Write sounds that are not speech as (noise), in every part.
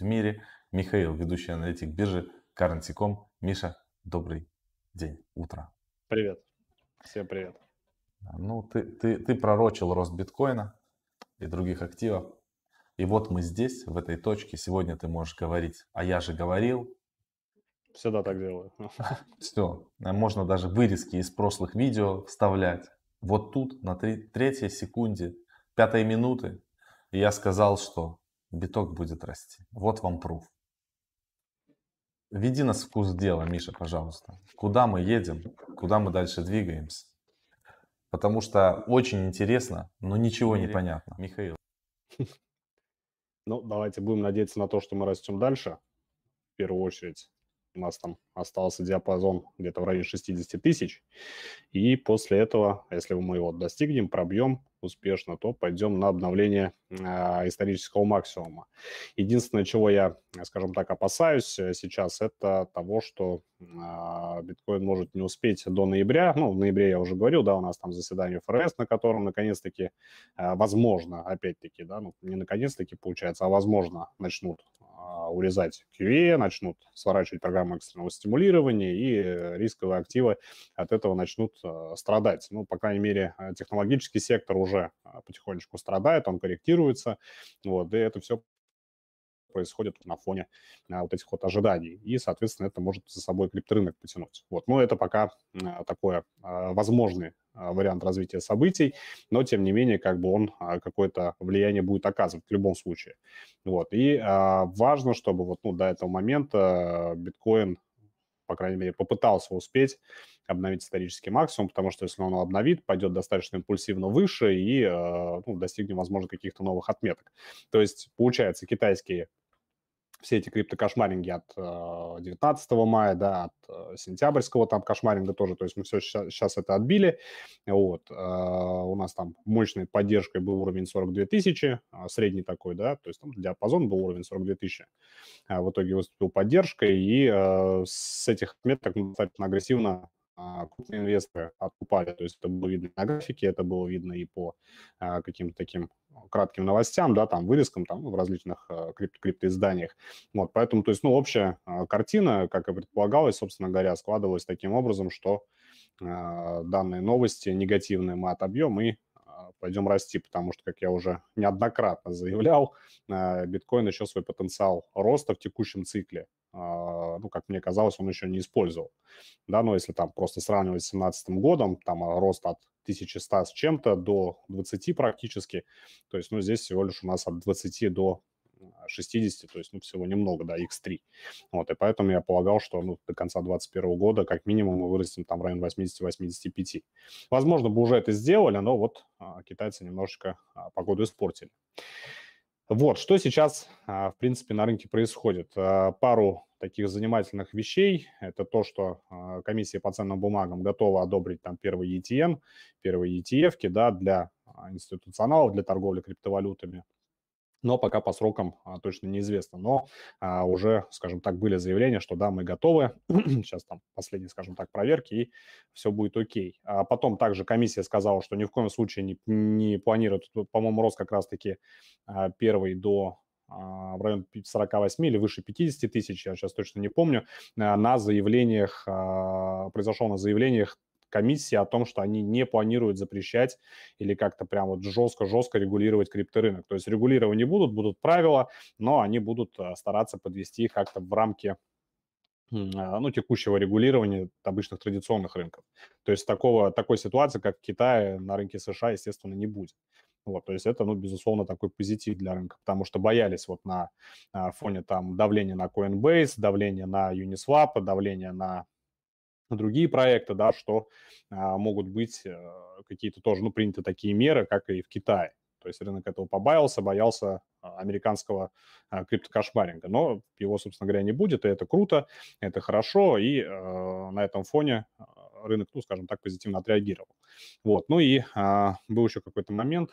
в мире. Михаил, ведущий аналитик биржи Currency.com. Миша, добрый день, утро. Привет. Всем привет. Ну, ты, ты, ты пророчил рост биткоина и других активов. И вот мы здесь, в этой точке. Сегодня ты можешь говорить, а я же говорил. Всегда так делаю. (laughs) Все. Можно даже вырезки из прошлых видео вставлять. Вот тут, на третьей секунде, пятой минуты, я сказал, что биток будет расти. Вот вам пруф. Веди нас в курс дела, Миша, пожалуйста. Куда мы едем, куда мы дальше двигаемся. Потому что очень интересно, но ничего не понятно. Михаил. (laughs) Ну, давайте будем надеяться на то, что мы растем дальше. В первую очередь у нас там остался диапазон где-то в районе 60 тысяч. И после этого, если мы его достигнем, пробьем, успешно, то пойдем на обновление э, исторического максимума. Единственное, чего я, скажем так, опасаюсь э, сейчас, это того, что э, биткоин может не успеть до ноября. Ну, в ноябре я уже говорил, да, у нас там заседание ФРС, на котором наконец-таки, э, возможно, опять-таки, да, ну, не наконец-таки получается, а возможно, начнут а, урезать QE, начнут сворачивать программу экстренного стимулирования, и э, рисковые активы от этого начнут э, страдать. Ну, по крайней мере, технологический сектор уже потихонечку страдает, он корректируется, вот, и это все происходит на фоне а, вот этих вот ожиданий. И, соответственно, это может за собой крипторынок потянуть. Вот. Но это пока а, такое а, возможный а, вариант развития событий, но, тем не менее, как бы он а, какое-то влияние будет оказывать в любом случае. Вот. И а, важно, чтобы вот ну, до этого момента биткоин по крайней мере, попытался успеть обновить исторический максимум, потому что если он обновит, пойдет достаточно импульсивно выше и ну, достигнет, возможно, каких-то новых отметок. То есть, получается, китайские все эти криптокошмаринги от 19 э, мая, да, от э, сентябрьского там кошмаринга тоже, то есть мы все сейчас, это отбили, вот, э, у нас там мощной поддержкой был уровень 42 тысячи, средний такой, да, то есть там диапазон был уровень 42 тысячи, а в итоге выступил поддержкой, и с этих меток достаточно агрессивно крупные инвесторы откупали. То есть это было видно на графике, это было видно и по а, каким-то таким кратким новостям, да, там, вырезкам, там, в различных а, крипто криптоизданиях. Вот, поэтому, то есть, ну, общая картина, как и предполагалось, собственно говоря, складывалась таким образом, что данные новости негативные мы отобьем и пойдем расти, потому что, как я уже неоднократно заявлял, биткоин еще свой потенциал роста в текущем цикле а, ну, как мне казалось, он еще не использовал. Да, но если там просто сравнивать с 2017 годом, там а, рост от 1100 с чем-то до 20 практически, то есть, ну, здесь всего лишь у нас от 20 до 60, то есть, ну, всего немного, да, x3. Вот, и поэтому я полагал, что, ну, до конца 2021 года как минимум мы вырастем там в район 80-85. Возможно, бы уже это сделали, но вот а, китайцы немножечко а, погоду испортили. Вот, что сейчас, а, в принципе, на рынке происходит. А, пару таких занимательных вещей. Это то, что а, комиссия по ценным бумагам готова одобрить там первый ETN, первые ETF да, для институционалов, для торговли криптовалютами но пока по срокам а, точно неизвестно. Но а, уже, скажем так, были заявления, что да, мы готовы. (clears throat) Сейчас там последние, скажем так, проверки, и все будет окей. А потом также комиссия сказала, что ни в коем случае не, не планирует, по-моему, рост как раз-таки а, первый до а, в район 48 или выше 50 тысяч, я сейчас точно не помню, а, на заявлениях, произошел на заявлениях комиссии о том, что они не планируют запрещать или как-то прям вот жестко-жестко регулировать крипторынок. То есть регулировать не будут, будут правила, но они будут стараться подвести их как-то в рамки а, ну, текущего регулирования обычных традиционных рынков. То есть такого, такой ситуации, как в Китае, на рынке США, естественно, не будет. Вот, то есть это, ну, безусловно, такой позитив для рынка, потому что боялись вот на, на фоне там давления на Coinbase, давления на Uniswap, давления на другие проекты, да, что а, могут быть а, какие-то тоже, ну, приняты такие меры, как и в Китае. То есть рынок этого побаялся, боялся а, американского а, криптокошмаринга. Но его, собственно говоря, не будет, и это круто, это хорошо, и э, на этом фоне рынок, ну, скажем так, позитивно отреагировал. Вот, ну и э, был еще какой-то момент,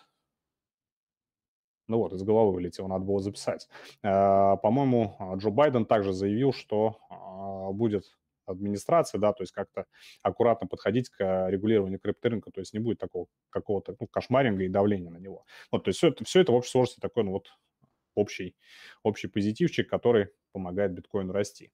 ну вот, из головы вылетело, надо было записать. Э, по-моему, Джо Байден также заявил, что э, будет администрации, да, то есть как-то аккуратно подходить к регулированию крипторынка, то есть не будет такого какого-то ну, кошмаринга и давления на него. Вот, то есть все это, все это в общей сложности такое, ну вот, общий, общий позитивчик, который помогает биткоину расти.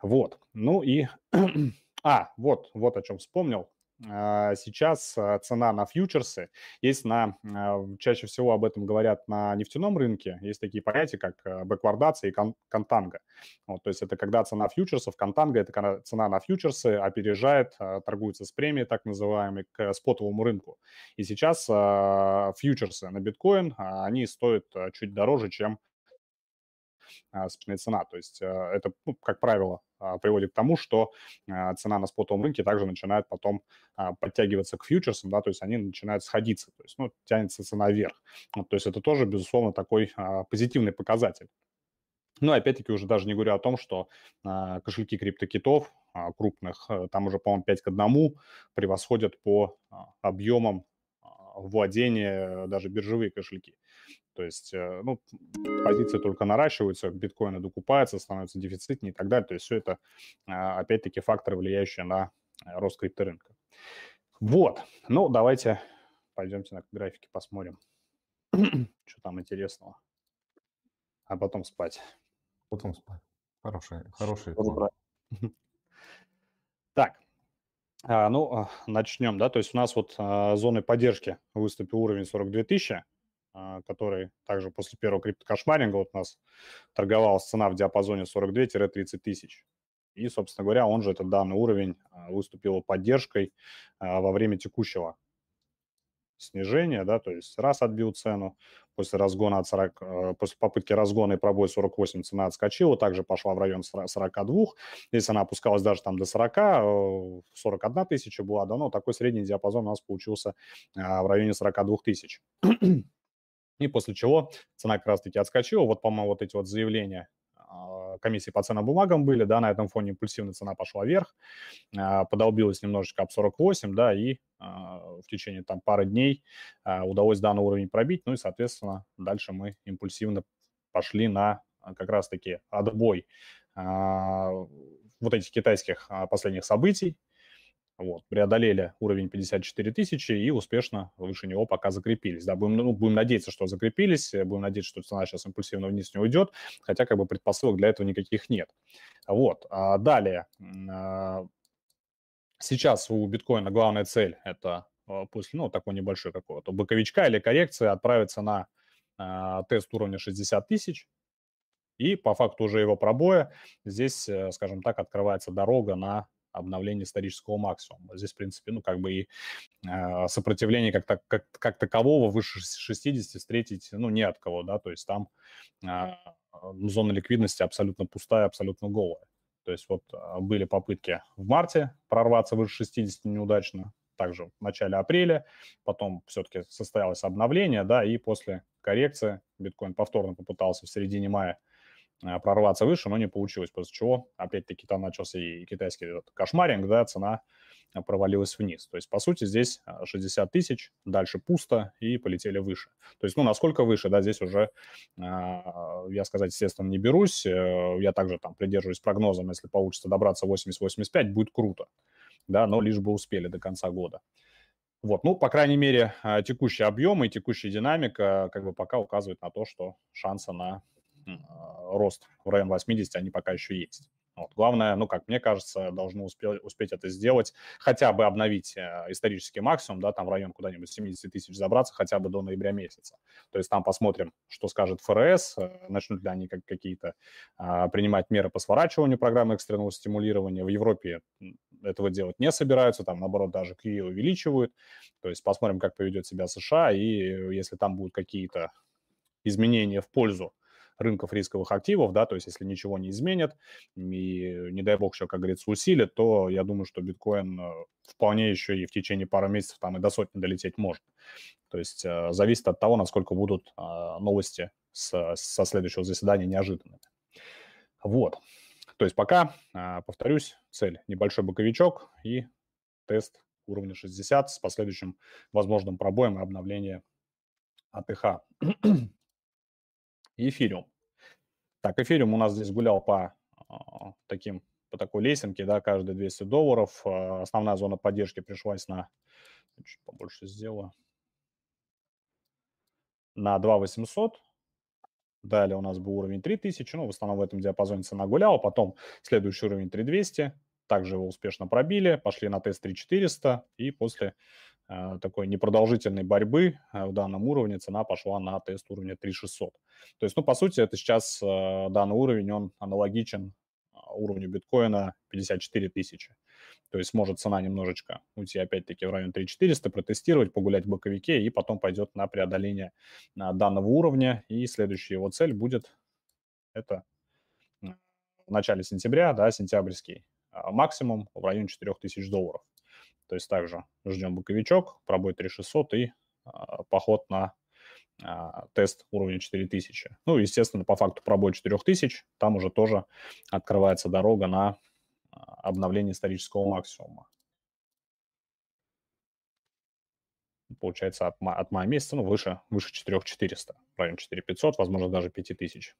Вот. Ну и... (clears throat) а, вот, вот о чем вспомнил. А, сейчас а, цена на фьючерсы, есть на, а, чаще всего об этом говорят на нефтяном рынке, есть такие понятия, как бэквардация и кон, контанга. Вот, то есть это когда цена фьючерсов, контанга – это когда цена на фьючерсы опережает, торгуется с премией, так называемой, к спотовому рынку. И сейчас фьючерсы на биткоин, они стоят чуть дороже, чем собственная цена. То есть это, ну, как правило, а, приводит к тому, что а, цена на спотовом рынке также начинает потом а, подтягиваться к фьючерсам, да, то есть они начинают сходиться, то есть, ну, тянется цена вверх. То есть это тоже, безусловно, такой позитивный показатель. Ну, опять-таки, уже даже не говорю о том, что э, кошельки криптокитов э, крупных, э, там уже, по-моему, 5 к 1 превосходят по э, объемам э, владения даже биржевые кошельки. То есть, э, ну, позиции только наращиваются, биткоины докупаются, становятся дефицитнее и так далее. То есть все это, а, опять-таки, факторы, влияющие на э, рост крипторынка. Вот, ну, давайте пойдемте на графики посмотрим, (clears throat) что там интересного. А потом спать. Потом спать. Хороший, хороший. (laughs) Так, а, ну, а, начнем, да, то есть у нас вот зоны поддержки выступил уровень 42 тысячи, а, который также после первого криптокошмаринга вот у нас торговалась цена в диапазоне 42-30 тысяч. И, собственно говоря, он же этот данный уровень а, выступил поддержкой а, во время текущего снижения, да, то есть раз отбил цену, после разгона от 40, после попытки разгона и пробой 48 цена отскочила, также пошла в район 42, здесь она опускалась даже там до 40, 41 э, тысяча была, да, но такой средний диапазон у нас получился в районе 42 тысяч. (clears throat) И после чего цена как раз-таки отскочила. Вот, по-моему, вот эти вот заявления комиссии по ценным бумагам были, да, на этом фоне импульсивная цена пошла вверх, а, подолбилась немножечко об 48, да, и а, в течение там пары дней удалось данный уровень пробить, ну и, соответственно, дальше мы импульсивно пошли на как раз-таки отбой вот этих китайских последних событий, вот, преодолели уровень 54 тысячи и успешно выше него пока закрепились. Да, будем, ну, будем надеяться, что закрепились, э, будем надеяться, что цена сейчас импульсивно вниз не уйдет, хотя как бы предпосылок для этого никаких нет. Вот, а далее, а, сейчас у биткоина главная цель – это а, после, ну, такой небольшой какого-то боковичка или коррекции отправиться на а, тест уровня 60 тысяч, и по факту уже его пробоя здесь, э, скажем так, открывается дорога на обновление исторического максимума. Здесь, в принципе, ну, как бы и э, сопротивление как, так, как, как такового выше 60 встретить, ну, не от кого, да, то есть там э, зона ликвидности абсолютно пустая, абсолютно голая. То есть вот а, были попытки в марте прорваться выше 60 неудачно, также в начале апреля, потом все-таки состоялось обновление, да, и после коррекции биткоин повторно попытался в середине мая прорваться выше, но не получилось, после чего, опять-таки, там начался и китайский этот кошмаринг, да, цена э, провалилась вниз. То есть, по сути, здесь 60 э, тысяч, дальше пусто и полетели выше. То есть, ну, насколько выше, да, здесь уже, я сказать, естественно, не берусь. Я также там придерживаюсь прогнозом, если получится добраться 80-85, будет круто, да, но лишь бы успели до конца года. Вот, ну, по крайней мере, текущий объем и текущая динамика как бы пока указывают на то, что шанса на рост в район 80, они пока еще есть. Вот. Главное, ну, как мне кажется, должны успеть, успеть это сделать, хотя бы обновить э, исторический максимум, да, там в район куда-нибудь 70 тысяч забраться хотя бы до ноября месяца. То есть там посмотрим, что скажет ФРС, э, начнут ли они как, какие-то э, принимать меры по сворачиванию программы экстренного стимулирования. В Европе этого делать не собираются, там, наоборот, даже QE увеличивают. То есть посмотрим, как поведет себя США, и если там будут какие-то изменения в пользу рынков рисковых активов, да, то есть если ничего не изменят и, не дай бог, еще, как говорится, усилит, то я думаю, что биткоин э, вполне еще и в течение пары месяцев там и до сотни долететь может. То есть э, зависит от того, насколько будут э, новости с, со следующего заседания неожиданными. Вот. То есть пока, повторюсь, цель небольшой боковичок и тест уровня 60 с последующим возможным пробоем и обновлением АТХ и эфириум. Так, эфириум у нас здесь гулял по а, таким, по такой лесенке, да, каждые 200 долларов. А, основная зона поддержки пришлась на, чуть побольше сделаю, на 2 800. Далее у нас был уровень 3000, ну, в основном в этом диапазоне цена гуляла. Потом следующий уровень 3200, также его успешно пробили, пошли на тест 3400, и после такой непродолжительной борьбы э, в данном уровне цена пошла на тест уровня 3600. То есть, ну, по сути, это сейчас э, данный уровень, он аналогичен уровню биткоина 54 тысячи. То есть может цена немножечко уйти опять-таки в район 3400, протестировать, погулять в боковике и потом пойдет на преодоление данного уровня. И следующая его цель будет это в начале сентября, да, сентябрьский максимум в районе 4000 долларов. То есть также ждем боковичок, пробой 3600 и а, поход на а, тест уровня 4000. Ну, естественно, по факту пробой 4000, там уже тоже открывается дорога на а, обновление исторического максимума. Получается, от, от мая месяца, ну, выше, выше 4400, в районе 4500, возможно, даже 5000.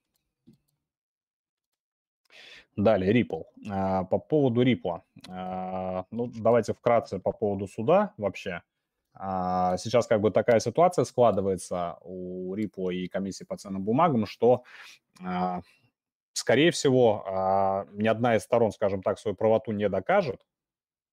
Далее, Ripple. А, по поводу Ripple. Ну, давайте вкратце по поводу суда вообще. А, сейчас как бы такая ситуация складывается у Ripple и комиссии по ценным бумагам, что, а, скорее всего, а, ни одна из сторон, скажем так, свою правоту не докажет,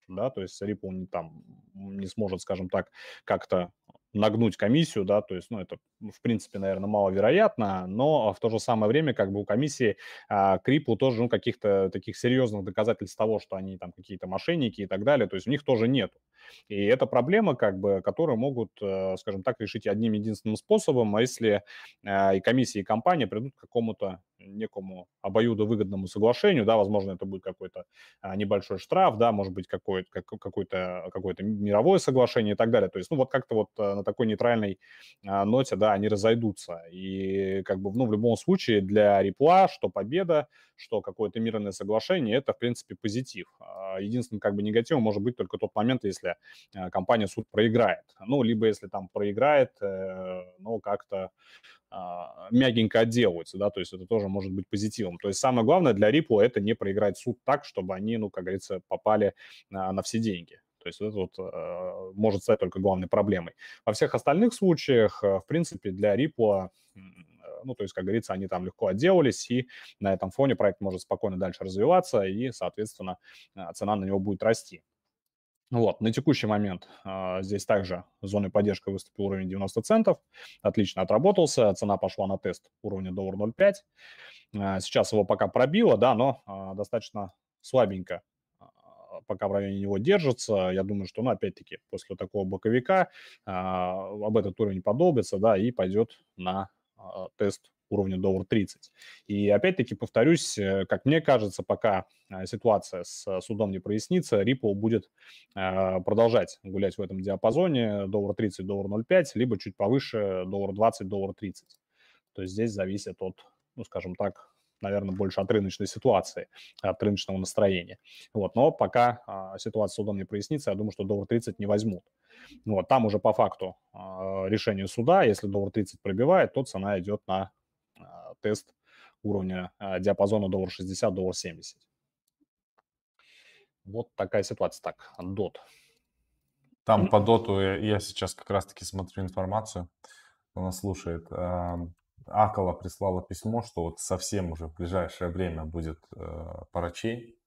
да, то есть Ripple не, там, не сможет, скажем так, как-то нагнуть комиссию, да, то есть, ну, это, в принципе, наверное, маловероятно, но в то же самое время, как бы у комиссии а, к Ripple тоже, ну, каких-то таких серьезных доказательств того, что они там какие-то мошенники и так далее, то есть у них тоже нету. И это проблема, как бы, которую могут, э, скажем так, решить одним единственным способом, а если э, и комиссия, и компания придут к какому-то некому обоюдовыгодному соглашению, да, возможно, это будет какой-то а, небольшой штраф, да, может быть, какое-то какое-то какое-то мировое соглашение и так далее. То есть, ну, вот как-то вот э, на такой нейтральной а, ноте, да, они разойдутся. И как бы, ну, в любом случае для Репла, что победа, что какое-то мирное соглашение, это, в принципе, позитив. А, единственным, как бы, негативом может быть только тот момент, если э, компания суд проиграет. Ну, либо если там проиграет, ну, как-то мягенько отделываются, да, то есть это тоже может быть позитивом. То есть самое главное для Ripple это не проиграть суд так, чтобы они, ну, как говорится, попали на, все деньги. То есть это вот э, может стать только главной проблемой. Во всех остальных случаях, э, в принципе, для Ripple, ну, то есть, как говорится, они там легко отделались, и на этом фоне проект может спокойно дальше развиваться, и, соответственно, цена на него будет расти. Вот, на текущий момент а, здесь также зоной поддержки выступил уровень 90 центов, отлично отработался, цена пошла на тест уровня доллар 0,5. А, сейчас его пока пробило, да, но а, достаточно слабенько а, пока в районе него держится. Я думаю, что, ну, опять-таки, после такого боковика а, об этот уровень подолбится, да, и пойдет на а, тест уровня доллар 30. И опять-таки повторюсь, э, как мне кажется, пока э, ситуация с э, судом не прояснится, Ripple будет продолжать гулять в этом диапазоне доллар 30, доллар 0,5, либо чуть повыше доллар 20, доллар 30. То есть здесь зависит от, ну, скажем так, наверное, больше от рыночной ситуации, от рыночного настроения. Вот, но пока а, ситуация с судом не прояснится, я думаю, что доллар 30 не возьмут. Вот, там уже по факту а, решение суда, если доллар 30 пробивает, то цена идет на тест уровня а, диапазона доллар 60, доллар 70. Вот такая ситуация. Так, дот. Там по доту я сейчас как раз-таки смотрю информацию, кто нас слушает. Акала прислала письмо, что вот совсем уже в ближайшее время будет э, парачей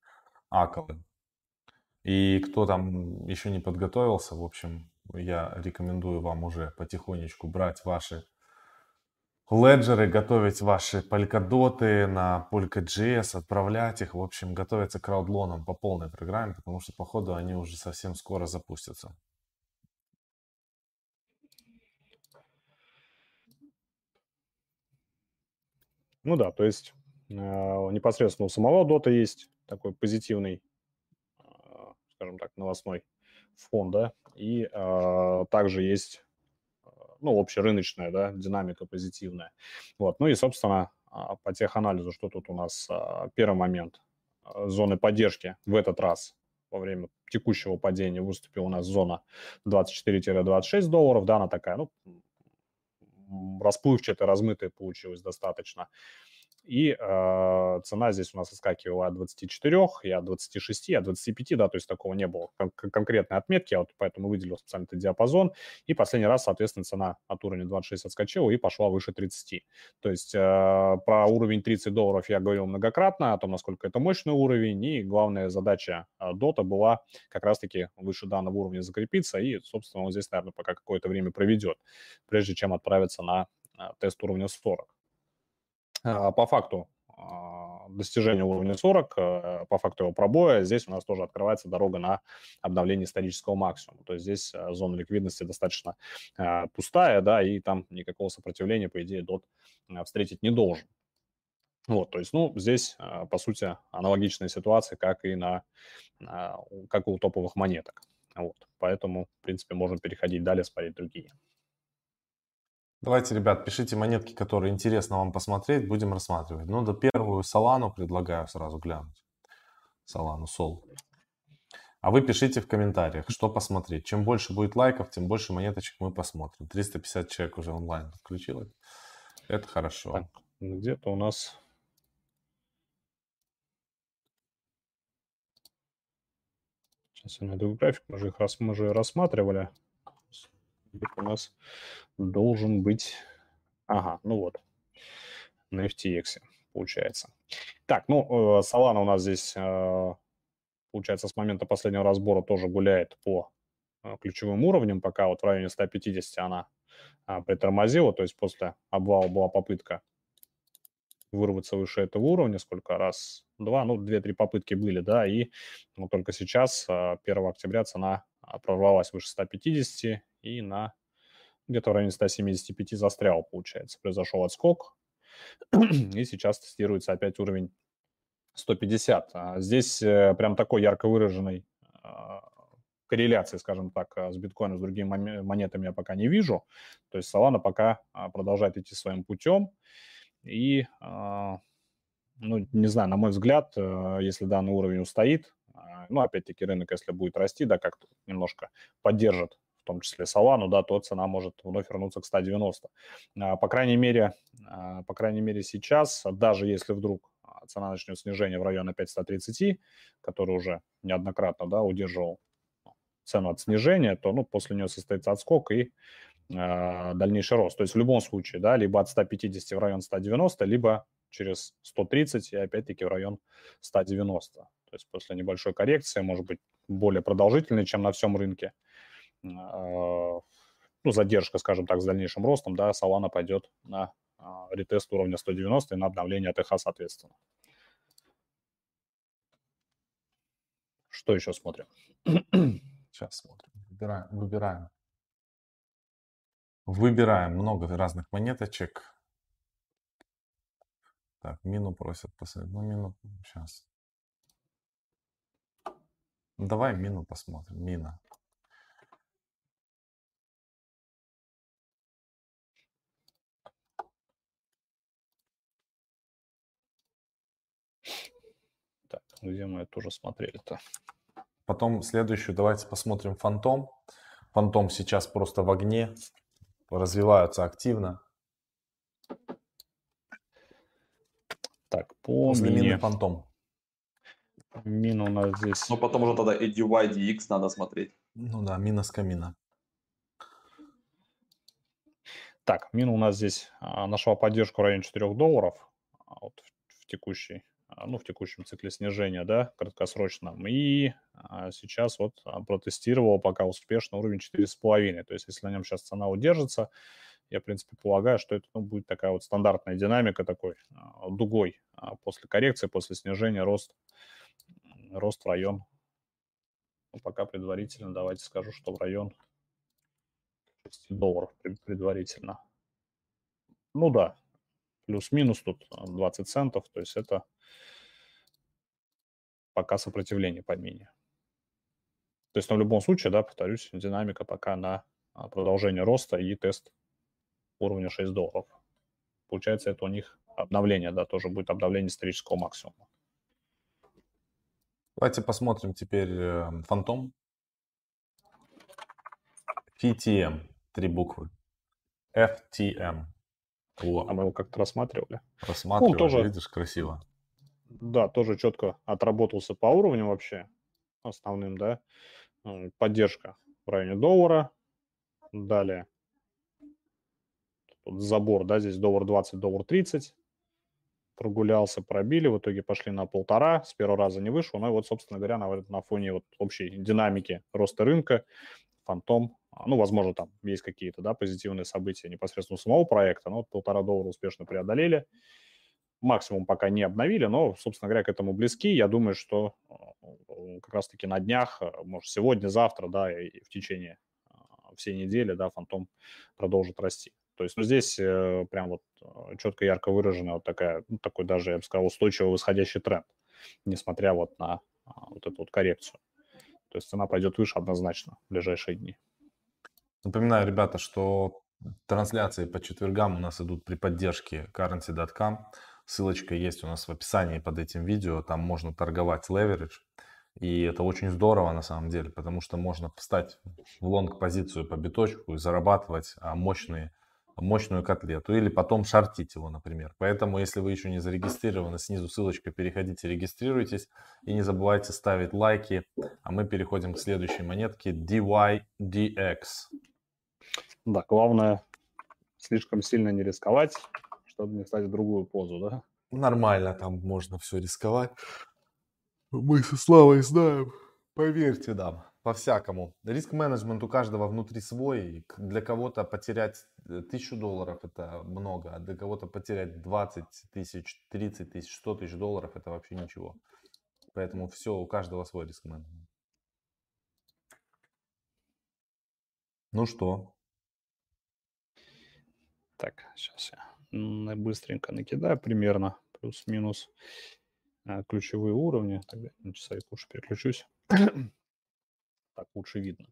Акалы. И кто там еще не подготовился, в общем, я рекомендую вам уже потихонечку брать ваши леджеры, готовить ваши полькодоты на Polka.js, отправлять их, в общем, готовиться к краудлонам по полной программе, потому что, походу, они уже совсем скоро запустятся. Ну да, то есть э, непосредственно у самого дота есть такой позитивный, э, скажем так, новостной фон, да, и э, также есть ну, общерыночная, да, динамика позитивная. Вот, ну и, собственно, а, по теханализу, что тут у нас а, первый момент, а, зоны поддержки в этот раз во время текущего падения выступила у нас зона 24-26 долларов, да, она такая, ну, расплывчатая, размытая получилась достаточно. И э, цена здесь у нас соскакивала от 24, и от 26, и от 25, да, то есть такого не было кон- конкретной отметки, я вот поэтому выделил специально этот диапазон, и последний раз, соответственно, цена от уровня 26 отскочила и пошла выше 30. То есть э, про уровень 30 долларов я говорил многократно, о том, насколько это мощный уровень, и главная задача э, дота была как раз-таки выше данного уровня закрепиться, и, собственно, он здесь, наверное, пока какое-то время проведет, прежде чем отправиться на э, тест уровня 40. А, по факту а, достижения уровня 40, э, по факту его пробоя, здесь у нас тоже открывается дорога на обновление исторического максимума. То есть здесь э, зона ликвидности достаточно э, пустая, да, и там никакого сопротивления, по идее, дот встретить не должен. Вот, то есть, ну, здесь, по сути, аналогичная ситуация, как и на, как у топовых монеток. Вот, поэтому, в принципе, можем переходить далее, смотреть другие. Давайте, ребят, пишите монетки, которые интересно вам посмотреть, будем рассматривать. Ну, до первую Солану предлагаю сразу глянуть. Солану, Сол. А вы пишите в комментариях, что посмотреть. Чем больше будет лайков, тем больше монеточек мы посмотрим. 350 человек уже онлайн включилось. Это хорошо. Так, где-то у нас... Сейчас я найду график, мы же их рас... мы же рассматривали у нас должен быть... Ага, ну вот, на FTX получается. Так, ну, э, Solana у нас здесь, э, получается, с момента последнего разбора тоже гуляет по э, ключевым уровням, пока вот в районе 150 она а, притормозила, то есть после обвала была попытка вырваться выше этого уровня, сколько? Раз, два, ну, две-три попытки были, да, и ну, только сейчас, 1 октября, цена прорвалась выше 150 и на где-то в районе 175 застрял, получается. Произошел отскок, (clears throat) и сейчас тестируется опять уровень 150. А здесь э, прям такой ярко выраженной а, корреляции, скажем так, а, с биткоином, с другими монетами я пока не вижу. То есть Solana пока продолжает идти своим путем. И, ну, не знаю, на мой взгляд, э, если данный уровень устоит, ну, опять-таки, рынок, если будет расти, да, как-то немножко поддержит в том числе Solana, да, то цена может вновь вернуться к 190. А, по крайней мере, а, по крайней мере сейчас, даже если вдруг цена начнет снижение в районе опять 130, который уже неоднократно, да, удерживал цену от снижения, то, ну, после нее состоится отскок и дальнейший рост. То есть в любом случае, да, либо от 150 в район 190, либо через 130 и опять-таки в район 190. То есть после небольшой коррекции, может быть, более продолжительной, чем на всем рынке, а, ну, задержка, скажем так, с дальнейшим ростом, да, Solana пойдет на а, ретест уровня 190 и на обновление АТХ, соответственно. Что еще смотрим? Сейчас смотрим. Выбираем. Выбираем. Выбираем много разных монеточек. Так, мину просят посмотреть. Ну, мину сейчас. Давай мину посмотрим. Мина. где мы это уже смотрели-то. Потом следующую давайте посмотрим Фантом. Фантом сейчас просто в огне, развиваются активно. Так, по После мини... Фантом. Мина у нас здесь... Ну, потом уже тогда EDY, DX надо смотреть. Ну да, мина с камина. Так, мина у нас здесь а, нашла поддержку в районе 4 долларов а вот в, в текущей а, ну, в текущем цикле снижения, да, краткосрочном. И сейчас вот протестировал пока успешно уровень 4,5. То есть если на нем сейчас цена удержится, я, в принципе, полагаю, что это ну, будет такая вот стандартная динамика такой дугой после коррекции, после снижения рост, рост в район. Ну, пока предварительно давайте скажу, что в район 6 долларов предварительно. Ну да, плюс-минус тут 20 центов, то есть это пока сопротивление под мини. То есть, ну, в любом случае, да, повторюсь, динамика пока на а, продолжение роста и тест уровня 6 долларов. Получается, это у них обновление, да, тоже будет обновление исторического максимума. Давайте посмотрим теперь э, фантом. FTM, три буквы. FTM. А мы его как-то рассматривали. Рассматривали, Ну, тоже- видишь, красиво. Да, тоже четко отработался по уровню вообще основным, да. М, Поддержка в районе доллара. Далее тут забор, да, здесь доллар 20, доллар 30. Прогулялся, пробили, в итоге пошли на полтора, с первого раза не вышел, но и вот, собственно говоря, на, на фоне вот общей динамики роста рынка, фантом, а, ну, возможно, там есть какие-то, да, позитивные события непосредственно у самого проекта, но вот полтора доллара успешно преодолели, максимум пока не обновили, но, собственно говоря, к этому близки. Я думаю, что э, как раз-таки на днях, э, может, сегодня, завтра, да, и в течение э, всей недели, да, фантом продолжит расти. То есть, ну, здесь э, прям вот э, четко, ярко выражена вот такая, ну, такой даже, я бы сказал, устойчивый восходящий тренд, несмотря вот на а, вот эту вот коррекцию. То есть цена пойдет выше однозначно в ближайшие дни. Напоминаю, ребята, что трансляции по четвергам у нас идут при поддержке currency.com. Ссылочка есть у нас в описании под этим видео. Там можно торговать leverage. И это очень здорово на самом деле, потому что можно встать в лонг-позицию по биточку и зарабатывать а, мощные, мощную котлету. Или потом шортить его, например. Поэтому, если вы еще не зарегистрированы, снизу ссылочка, переходите, регистрируйтесь. И не забывайте ставить лайки. А мы переходим к следующей монетке DYDX. Да, главное слишком сильно не рисковать, чтобы не встать в другую позу, да? Нормально там можно все рисковать. Мы со Славой знаем. Поверьте нам, по-всякому. Риск-менеджмент у каждого внутри свой. Для кого-то потерять э, тысячу долларов это много, а для кого-то потерять 20 тысяч, 30 тысяч, 100 тысяч долларов это вообще ничего. Поэтому все, у каждого свой риск-менеджмент. Ну что, Так, сейчас я быстренько накидаю примерно плюс-минус а, ключевые уровни. Тогда на часовик лучше переключусь. Так лучше видно.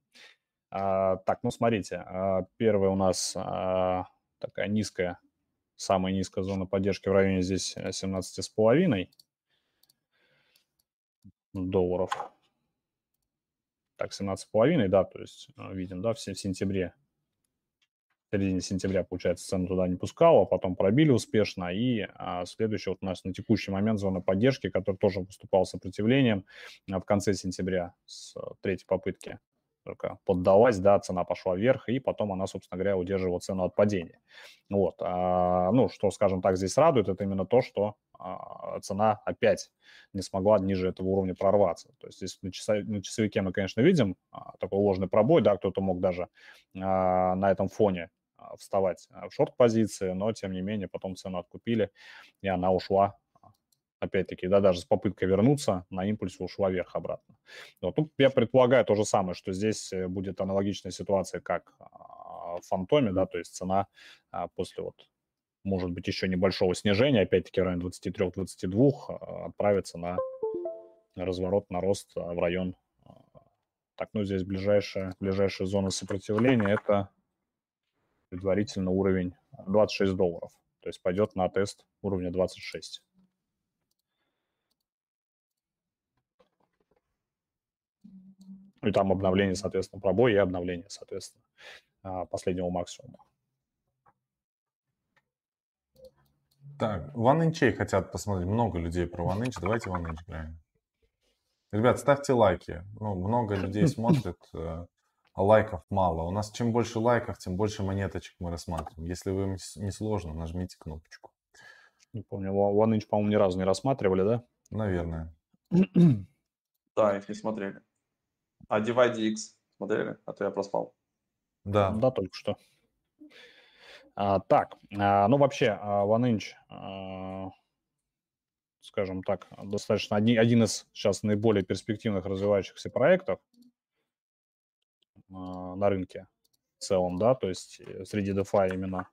А, так, ну смотрите, а, первая у нас а, такая низкая, самая низкая зона поддержки в районе здесь э, 17,5 долларов. Так, 17,5, да, то есть а, видим, да, в в сентябре в середине сентября, получается, цену туда не пускала, потом пробили успешно, и а, следующий вот у нас на текущий момент зона поддержки, который тоже выступал сопротивлением а, в конце сентября с а, третьей попытки только поддалась, да, цена пошла вверх, и потом она, собственно говоря, удерживала цену от падения. Вот, а, ну, что, скажем так, здесь радует, это именно то, что а, цена опять не смогла ниже этого уровня прорваться. То есть здесь на, часа- на часовике мы, конечно, видим а, такой ложный пробой, да, кто-то мог даже а, на этом фоне а, вставать а, в шорт-позиции, но, тем не менее, потом цену откупили, и она ушла, опять-таки, да, даже с попыткой вернуться, на импульсе ушла вверх обратно. Вот тут я предполагаю то же самое, что здесь э, будет аналогичная ситуация, как а, в фантоме, да, то есть цена а, после вот может быть, еще небольшого снижения, опять-таки в районе 23-22, а, отправится на разворот, на рост в район. Так, ну здесь ближайшая, ближайшая зона сопротивления – это предварительно уровень 26 долларов. То есть пойдет на тест уровня 26. И там обновление, соответственно, пробой и обновление, соответственно, а, последнего максимума. Так, One Inch хотят посмотреть. Много людей про One Inch. Давайте One Inch глянем. Ребят, ставьте лайки. Ну, много людей смотрят, э, а лайков мало. У нас чем больше лайков, тем больше монеточек мы рассматриваем. Если вам с- не сложно, нажмите кнопочку. Не помню, One Inch, по-моему, ни разу не рассматривали, да? Наверное. Да, их не смотрели. А DYDX смотрели? А то я проспал. Да. Да, только что. А, так, а, ну вообще, а, OneInch, а, скажем так, достаточно одни- один из сейчас наиболее перспективных развивающихся проектов а, на рынке в целом, да, то есть э, среди DeFi именно.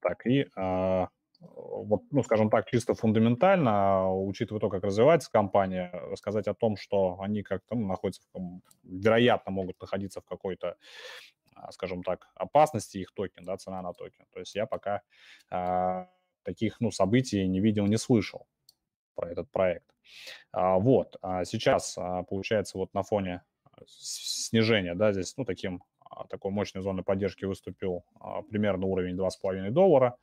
Так, и а, вот, ну, скажем так, чисто фундаментально, а, учитывая то, как развивается компания, сказать о том, что они как-то ну, находятся, в, вероятно, могут находиться в какой-то а, скажем так, опасности их токен, да, цена на токен. То есть я пока а, таких, ну, событий не видел, не слышал про этот проект. А, вот, а сейчас, получается, вот на фоне снижения, да, здесь, ну, таким, такой мощной зоной поддержки выступил а, примерно уровень 2,5 доллара,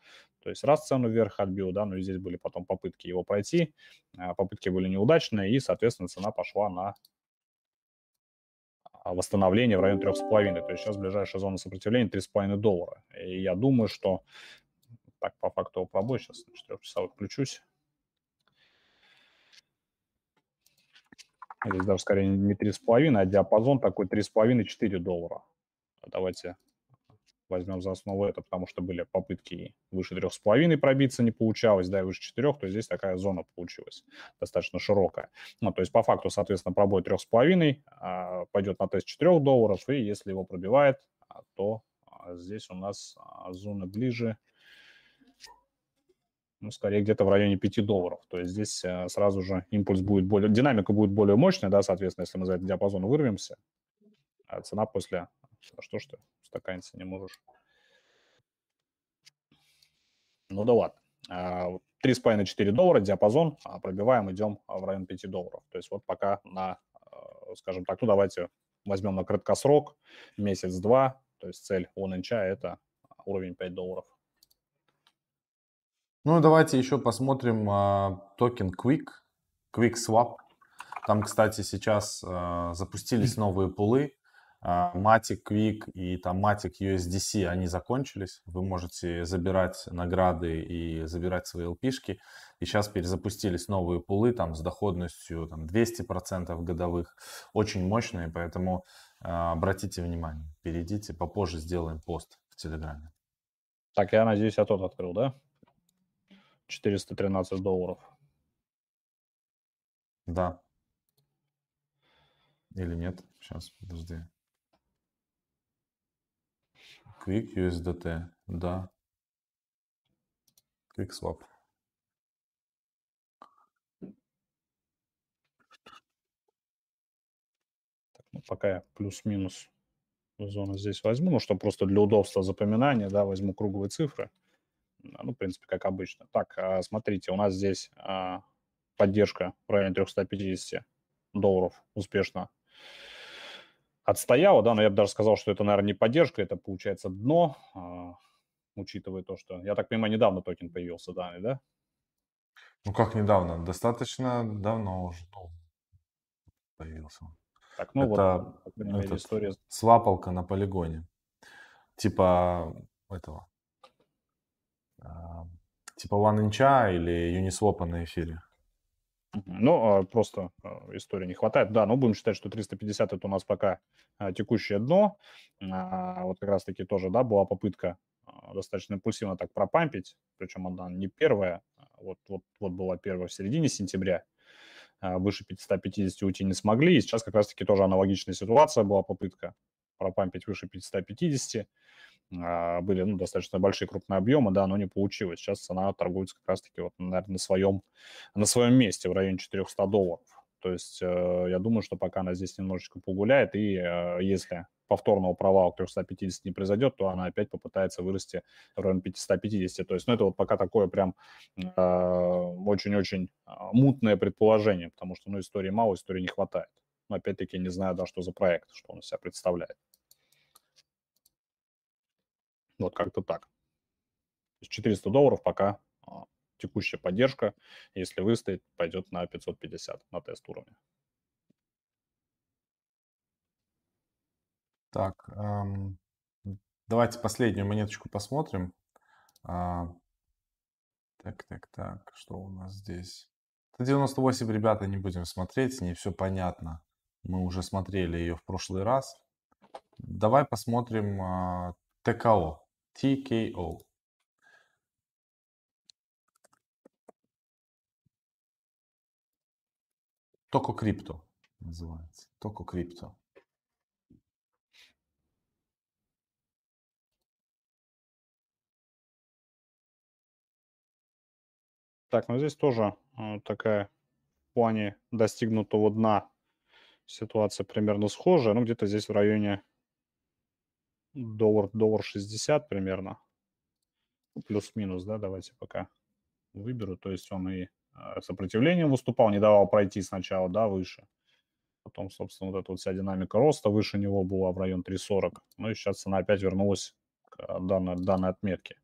То есть раз цену вверх отбил, да, но и здесь были потом попытки его пройти, а, попытки были неудачные, и, соответственно, цена пошла на а, восстановление в районе 3,5. То есть сейчас ближайшая зона сопротивления 3,5 доллара. И я думаю, что... Так, по факту пробой сейчас на 4 часовых включусь. Здесь даже скорее не 3,5, а диапазон такой 3,5-4 доллара. Давайте возьмем за основу это, потому что были попытки выше 3,5 пробиться, не получалось, да, и выше 4, то здесь такая зона получилась достаточно широкая. Ну, то есть по факту, соответственно, пробой 3,5 а, пойдет на тест 4 долларов, и если его пробивает, а, то а, здесь у нас зона ближе, ну, скорее где-то в районе 5 долларов. То есть здесь сразу же импульс будет более, динамика будет более мощная, да, соответственно, если мы за этот диапазон вырвемся, цена после... Что ж ты стаканиться не можешь? Ну да ладно. 3,5-4 доллара диапазон, а пробиваем, идем в район 5 долларов. То есть вот пока на, скажем так, ну давайте возьмем на краткосрок, месяц-два, то есть цель он инча это уровень 5 долларов. Ну, давайте еще посмотрим а, токен Quick, Quick Swap. Там, кстати, сейчас а, запустились новые пулы. А, Matic Quick и там Matic USDC, они закончились. Вы можете забирать награды и забирать свои LP-шки. И сейчас перезапустились новые пулы там с доходностью там, 200% годовых. Очень мощные, поэтому а, обратите внимание. Перейдите, попозже сделаем пост в Телеграме. Так, я надеюсь, я тот открыл, да? 413 долларов. Да. Или нет? Сейчас, подожди. Quick USDT, да. Quick Swap. Так, ну, пока я плюс-минус зону здесь возьму, ну, что просто для удобства запоминания, да, возьму круглые цифры. Ну, в принципе, как обычно. Так, а, смотрите, у нас здесь а, поддержка в районе 350 долларов успешно отстояла, да, но я бы даже сказал, что это, наверное, не поддержка, это, получается, дно, а, учитывая то, что, я так понимаю, недавно токен появился, да, да? Ну, как недавно? Достаточно давно уже ну, появился. Так, ну это, вот, по крайней мере, история... Свапалка на полигоне. Типа этого. Типа OneInch или Uniswap на эфире. Ну, а, просто а, истории не хватает. Да, но будем считать, что 350 это у нас пока а, текущее дно. Вот как раз-таки тоже, да, была попытка достаточно импульсивно так пропампить, причем она не первая, вот, вот, вот была первая в середине сентября, выше 550 уйти не смогли, и сейчас как раз-таки тоже аналогичная ситуация. Была попытка пропампить выше 550, а, были ну, достаточно большие крупные объемы, да, но не получилось. Сейчас цена торгуется как раз-таки вот, наверное, на своем, на своем месте в районе 400 долларов. То есть э, я думаю, что пока она здесь немножечко погуляет, и э, если повторного провала к 350 не произойдет, то она опять попытается вырасти в район 550. То есть, ну, это вот пока такое прям э, очень-очень э, мутное предположение, потому что, ну, истории мало, истории не хватает. Но опять-таки не знаю, да, что за проект, что он из себя представляет. Вот как-то так. 400 долларов пока а, текущая поддержка. Если выстоит, пойдет на 550 на тест уровня. Так, эм, давайте последнюю монеточку посмотрим. А, так, так, так, что у нас здесь? 98, ребята, не будем смотреть, с ней все понятно. Мы уже смотрели ее в прошлый раз. Давай посмотрим а, ТКО. TKO. Токо Крипто называется. Токо Крипто. Так, ну здесь тоже э, такая в плане достигнутого дна ситуация примерно схожая. Ну, где-то здесь в районе доллар, доллар 60 примерно. Ну, плюс-минус, да, давайте пока выберу. То есть он и а, сопротивлением выступал, не давал пройти сначала, да, выше. Потом, собственно, вот эта вот вся динамика роста выше него была в район 3.40. Ну и сейчас она опять вернулась к данной, данной отметке.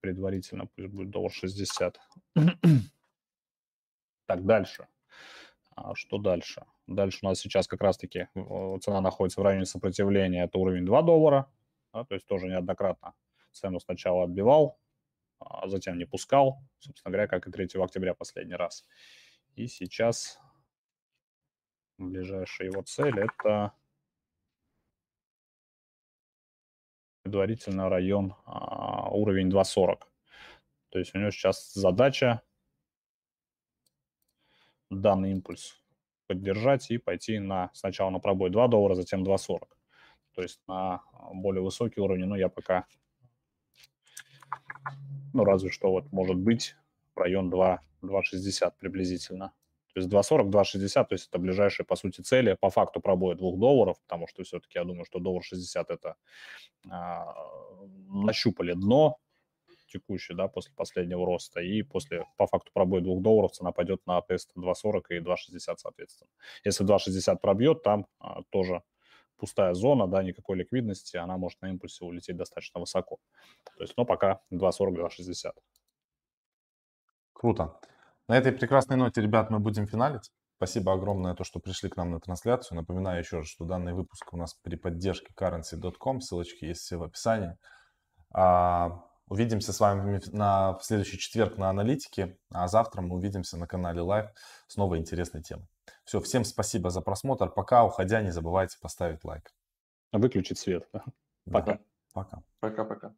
предварительно пусть будет доллар 60. (clears throat) так, дальше. А что дальше? Дальше у нас сейчас как раз-таки цена находится в районе сопротивления, это уровень 2 доллара, да, то есть тоже неоднократно цену сначала отбивал, а затем не пускал, собственно говоря, как и 3 октября последний раз. И сейчас ближайшая его цель – это предварительно район а, уровень 2.40. То есть у него сейчас задача данный импульс поддержать и пойти на сначала на пробой 2 доллара, затем 2.40. То есть на более высокий уровень, но я пока, ну разве что вот может быть район 2, 2.60 приблизительно. То есть 2.40, 2.60, то есть это ближайшие, по сути, цели. По факту пробоя 2 долларов, потому что все-таки я думаю, что доллар 60 это а, нащупали дно текущее, да, после последнего роста, и после, по факту, пробоя 2 долларов цена пойдет на тест 2.40 и 2.60, соответственно. Если 2.60 пробьет, там а, тоже пустая зона, да, никакой ликвидности, она может на импульсе улететь достаточно высоко. То есть, но пока 2.40, 2.60. Круто. На этой прекрасной ноте, ребят, мы будем финалить. Спасибо огромное, то, что пришли к нам на трансляцию. Напоминаю еще раз, что данный выпуск у нас при поддержке currency.com. Ссылочки есть все в описании. А, увидимся с вами на, в следующий четверг на аналитике, а завтра мы увидимся на канале Live с новой интересной темой. Все, всем спасибо за просмотр. Пока, уходя, не забывайте поставить лайк. Выключить свет. (laughs) Да? Пока. Пока. Пока-пока.